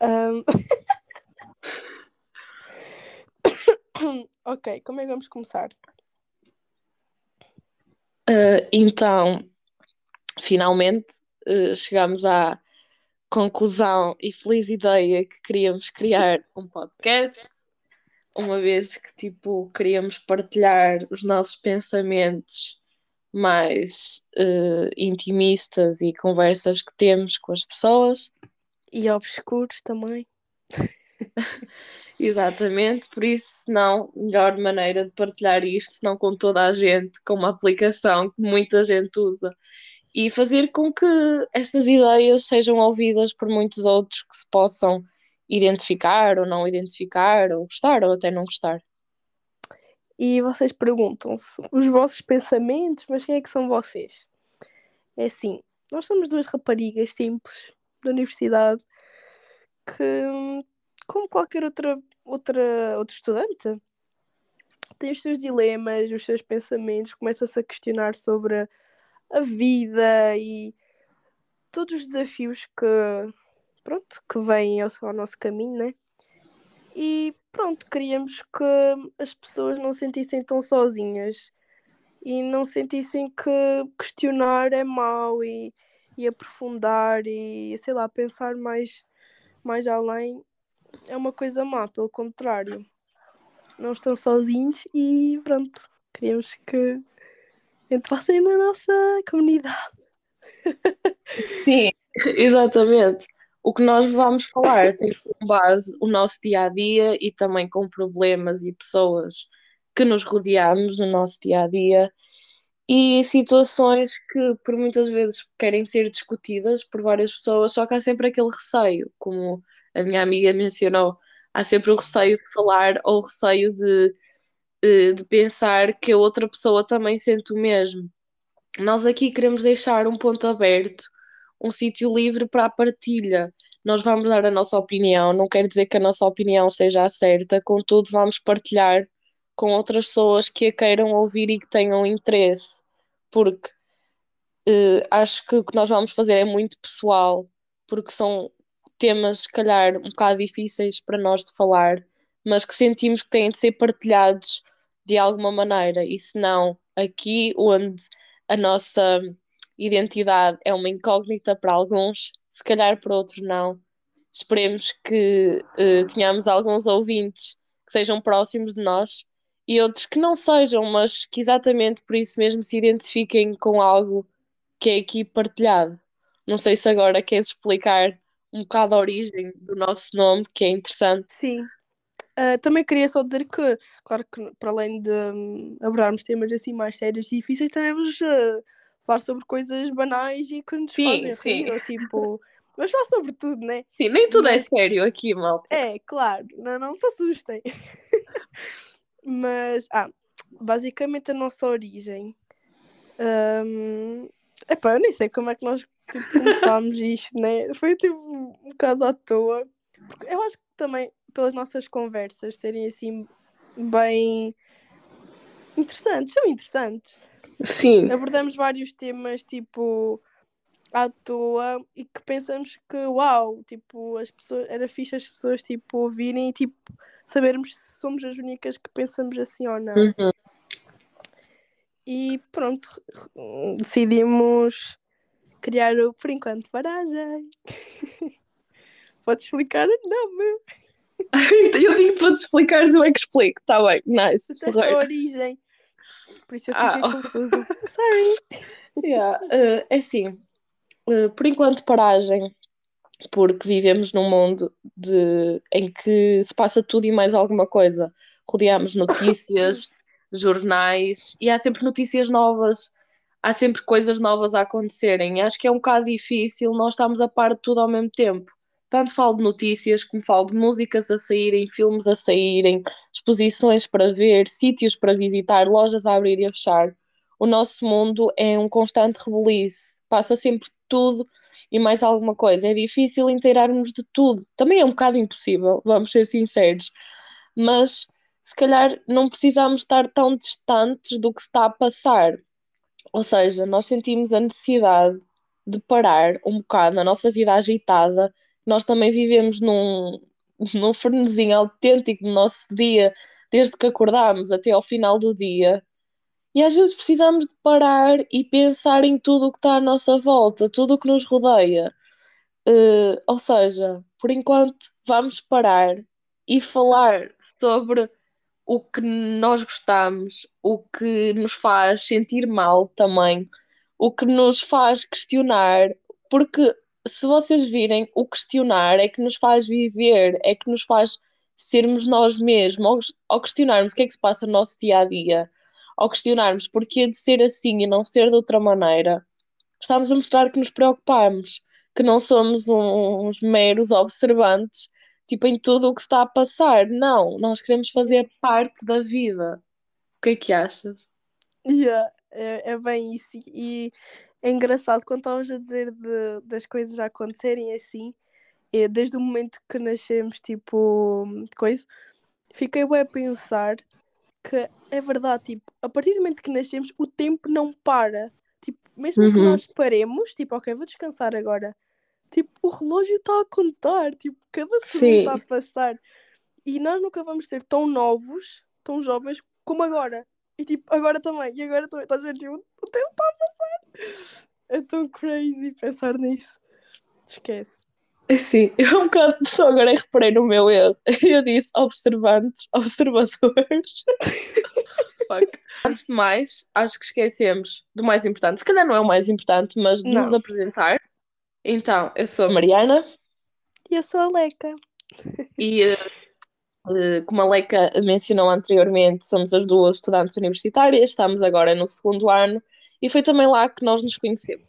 Um... ok, como é que vamos começar? Uh, então, finalmente uh, à conclusão e feliz ideia que queríamos criar um podcast, uma vez que tipo queríamos partilhar os nossos pensamentos mais uh, intimistas e conversas que temos com as pessoas. E obscuros também. Exatamente, por isso não, melhor maneira de partilhar isto, não com toda a gente, com uma aplicação que muita gente usa e fazer com que estas ideias sejam ouvidas por muitos outros que se possam identificar ou não identificar, ou gostar ou até não gostar. E vocês perguntam-se os vossos pensamentos, mas quem é que são vocês? É assim, nós somos duas raparigas simples da universidade que, como qualquer outra, outra, outro estudante, tem os seus dilemas, os seus pensamentos, começa-se a questionar sobre a vida e todos os desafios que, pronto, que vêm ao, ao nosso caminho, né? E pronto, queríamos que as pessoas não se sentissem tão sozinhas e não sentissem que questionar é mau e, e aprofundar e sei lá, pensar mais, mais além é uma coisa má, pelo contrário. Não estão sozinhos e pronto, queríamos que entrassem na nossa comunidade. Sim, exatamente. O que nós vamos falar tem como base o nosso dia a dia e também com problemas e pessoas que nos rodeamos no nosso dia a dia e situações que por muitas vezes querem ser discutidas por várias pessoas, só que há sempre aquele receio, como a minha amiga mencionou, há sempre o receio de falar ou o receio de eh, de pensar que a outra pessoa também sente o mesmo. Nós aqui queremos deixar um ponto aberto, um sítio livre para a partilha. Nós vamos dar a nossa opinião, não quer dizer que a nossa opinião seja a certa, contudo, vamos partilhar com outras pessoas que a queiram ouvir e que tenham interesse, porque uh, acho que o que nós vamos fazer é muito pessoal, porque são temas, se calhar, um bocado difíceis para nós de falar, mas que sentimos que têm de ser partilhados de alguma maneira, e se não, aqui onde a nossa identidade é uma incógnita para alguns, se calhar para outros não. Esperemos que uh, tenhamos alguns ouvintes que sejam próximos de nós e outros que não sejam, mas que exatamente por isso mesmo se identifiquem com algo que é aqui partilhado. Não sei se agora queres explicar um bocado a origem do nosso nome, que é interessante. Sim, Uh, também queria só dizer que, claro que para além de um, abordarmos temas assim mais sérios e difíceis, também vamos uh, falar sobre coisas banais e que nos sim, fazem sim. rir, ou tipo. Vamos falar sobre tudo, né? Sim, nem tudo é Mas... é sério aqui, malta. É, claro, não, não se assustem. Mas, ah, basicamente a nossa origem. Um, epá, eu nem sei como é que nós tipo, começámos isto, né? Foi tipo um bocado à toa. Porque eu acho que também pelas nossas conversas serem assim bem interessantes, são interessantes. Sim. Abordamos vários temas tipo à toa e que pensamos que uau, tipo, as pessoas era fixe as pessoas tipo ouvirem e tipo sabermos se somos as únicas que pensamos assim ou não. Uhum. E pronto, decidimos criar o Por Enquanto Paragem. Podes explicar o nome? eu digo para te explicares, eu é que explico. Está bem, nice. Tu a origem. Por isso eu fiquei ah. confusa. Sorry. Yeah. Uh, é assim, uh, por enquanto paragem, porque vivemos num mundo de, em que se passa tudo e mais alguma coisa. Rodeamos notícias, jornais e há sempre notícias novas, há sempre coisas novas a acontecerem. Acho que é um bocado difícil nós estamos a par de tudo ao mesmo tempo tanto falo de notícias como falo de músicas a saírem, filmes a saírem, exposições para ver, sítios para visitar, lojas a abrir e a fechar. O nosso mundo é um constante rebuliço, passa sempre tudo e mais alguma coisa. É difícil inteirarmos de tudo. Também é um bocado impossível, vamos ser sinceros. Mas se calhar não precisamos estar tão distantes do que está a passar. Ou seja, nós sentimos a necessidade de parar um bocado na nossa vida agitada nós também vivemos num, num frenesim autêntico do nosso dia, desde que acordamos até ao final do dia. E às vezes precisamos de parar e pensar em tudo o que está à nossa volta, tudo o que nos rodeia. Uh, ou seja, por enquanto, vamos parar e falar sobre o que nós gostamos, o que nos faz sentir mal também, o que nos faz questionar, porque se vocês virem, o questionar é que nos faz viver, é que nos faz sermos nós mesmos, ao, questionarmos o que é que se passa no nosso dia a dia, ao questionarmos porquê de ser assim e não ser de outra maneira, estamos a mostrar que nos preocupamos, que não somos uns meros observantes, tipo, em tudo o que está a passar. Não, nós queremos fazer parte da vida. O que é que achas? Yeah, é, é bem isso. E é engraçado quando estavas a dizer de, das coisas a acontecerem assim, é, desde o momento que nascemos, tipo, coisa, fiquei bem a pensar é verdade, tipo, a partir do momento que nascemos, o tempo não para. Tipo, mesmo uhum. que nós paremos, tipo, ok, vou descansar agora. Tipo, o relógio está a contar, tipo, cada segundo está a passar. E nós nunca vamos ser tão novos, tão jovens como agora. E tipo, agora também, e agora também. Estás a ver? Tipo, o tempo está a passar. É tão crazy pensar nisso. Esquece. É sim, eu um bocado só agora reparei no meu erro. Eu disse observantes, observadores. Antes de mais, acho que esquecemos do mais importante. Se calhar não é o mais importante, mas de não. nos apresentar. Então, eu sou a Mariana. E eu sou a Leca. E uh, como a Leca mencionou anteriormente, somos as duas estudantes universitárias, estamos agora no segundo ano e foi também lá que nós nos conhecemos.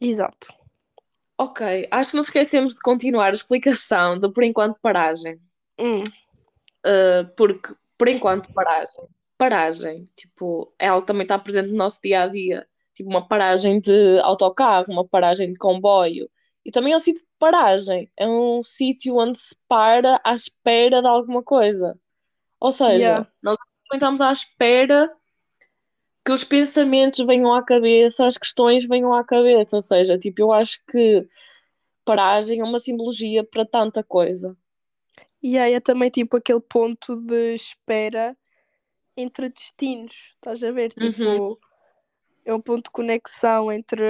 Exato. Ok, acho que não esquecemos de continuar a explicação do por enquanto paragem. Hum. Uh, porque por enquanto paragem. Paragem, tipo, ela também está presente no nosso dia a dia tipo uma paragem de autocarro, uma paragem de comboio. E também é um sítio de paragem, é um sítio onde se para à espera de alguma coisa. Ou seja, yeah. nós estamos à espera que os pensamentos venham à cabeça, as questões venham à cabeça. Ou seja, tipo, eu acho que paragem é uma simbologia para tanta coisa. E aí é também tipo aquele ponto de espera entre destinos, estás a ver? Tipo, uhum é um ponto de conexão entre,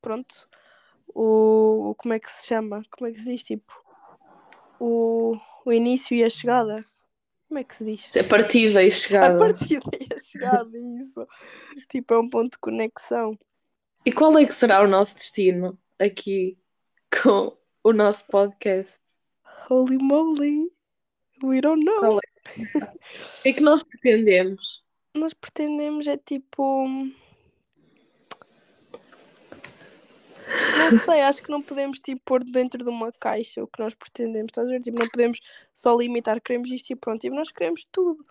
pronto, o. Como é que se chama? Como é que se diz? Tipo, o, o início e a chegada. Como é que se diz? A partida e a chegada. A partida e a chegada, isso. tipo, é um ponto de conexão. E qual é que será o nosso destino aqui com o nosso podcast? Holy moly! We don't know. É? O que é que nós pretendemos? Nós pretendemos é tipo Não sei, acho que não podemos tipo, pôr dentro de uma caixa o que nós pretendemos. Estás a ver? Tipo, não podemos só limitar, queremos isto e pronto. Tipo, nós queremos tudo.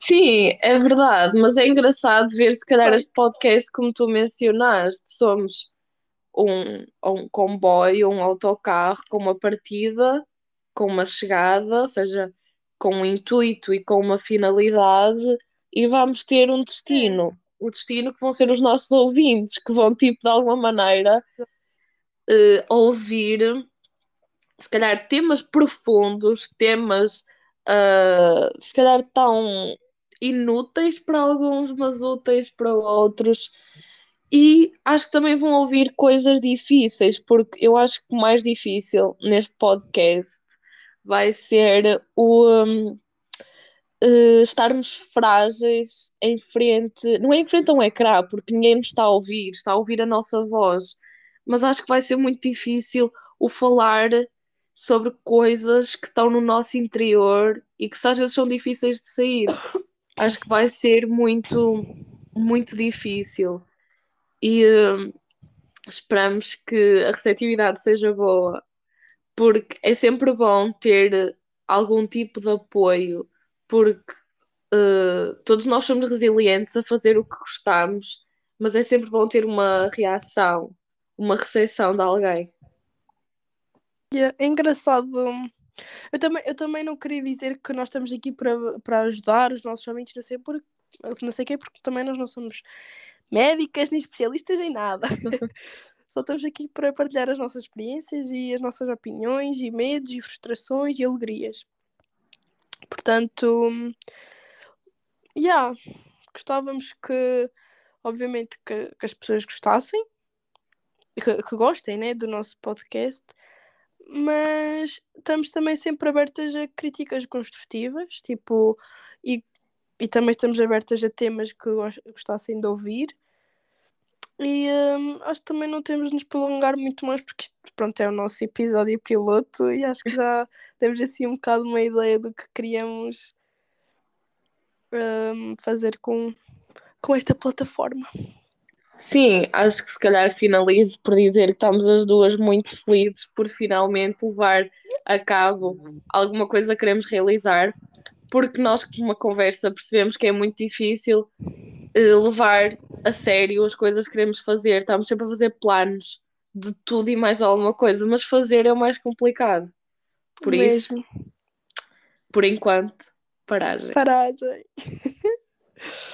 Sim, é verdade, mas é engraçado ver se calhar este podcast, como tu mencionaste, somos um, um comboio, um autocarro com uma partida, com uma chegada, ou seja, com um intuito e com uma finalidade, e vamos ter um destino o destino que vão ser os nossos ouvintes, que vão, tipo, de alguma maneira uh, ouvir, se calhar, temas profundos, temas, uh, se calhar, tão inúteis para alguns, mas úteis para outros. E acho que também vão ouvir coisas difíceis, porque eu acho que o mais difícil neste podcast vai ser o, um, uh, estarmos frágeis em frente, não é em frente a um ecrã, porque ninguém nos está a ouvir, está a ouvir a nossa voz, mas acho que vai ser muito difícil o falar sobre coisas que estão no nosso interior e que às vezes são difíceis de sair. Acho que vai ser muito, muito difícil. E uh, esperamos que a receptividade seja boa, porque é sempre bom ter algum tipo de apoio porque uh, todos nós somos resilientes a fazer o que gostamos, mas é sempre bom ter uma reação, uma recepção de alguém. Yeah, é engraçado. Eu também, eu também não queria dizer que nós estamos aqui para, para ajudar os nossos amigos, não sei, porque, não sei quê, porque também nós não somos médicas nem especialistas em nada. Só estamos aqui para partilhar as nossas experiências e as nossas opiniões e medos e frustrações e alegrias. Portanto, yeah, gostávamos que, obviamente, que, que as pessoas gostassem, que, que gostem né, do nosso podcast, mas estamos também sempre abertas a críticas construtivas, tipo, e, e também estamos abertas a temas que gostassem de ouvir. E hum, acho que também não temos de nos prolongar muito mais porque pronto, é o nosso episódio piloto e acho que já temos assim um bocado uma ideia do que queríamos hum, fazer com, com esta plataforma. Sim, acho que se calhar finalizo por dizer que estamos as duas muito felizes por finalmente levar a cabo alguma coisa que queremos realizar, porque nós, com uma conversa, percebemos que é muito difícil uh, levar a sério as coisas que queremos fazer. Estamos sempre a fazer planos de tudo e mais alguma coisa, mas fazer é o mais complicado. Por Mesmo. isso, por enquanto, paragem. Paragem.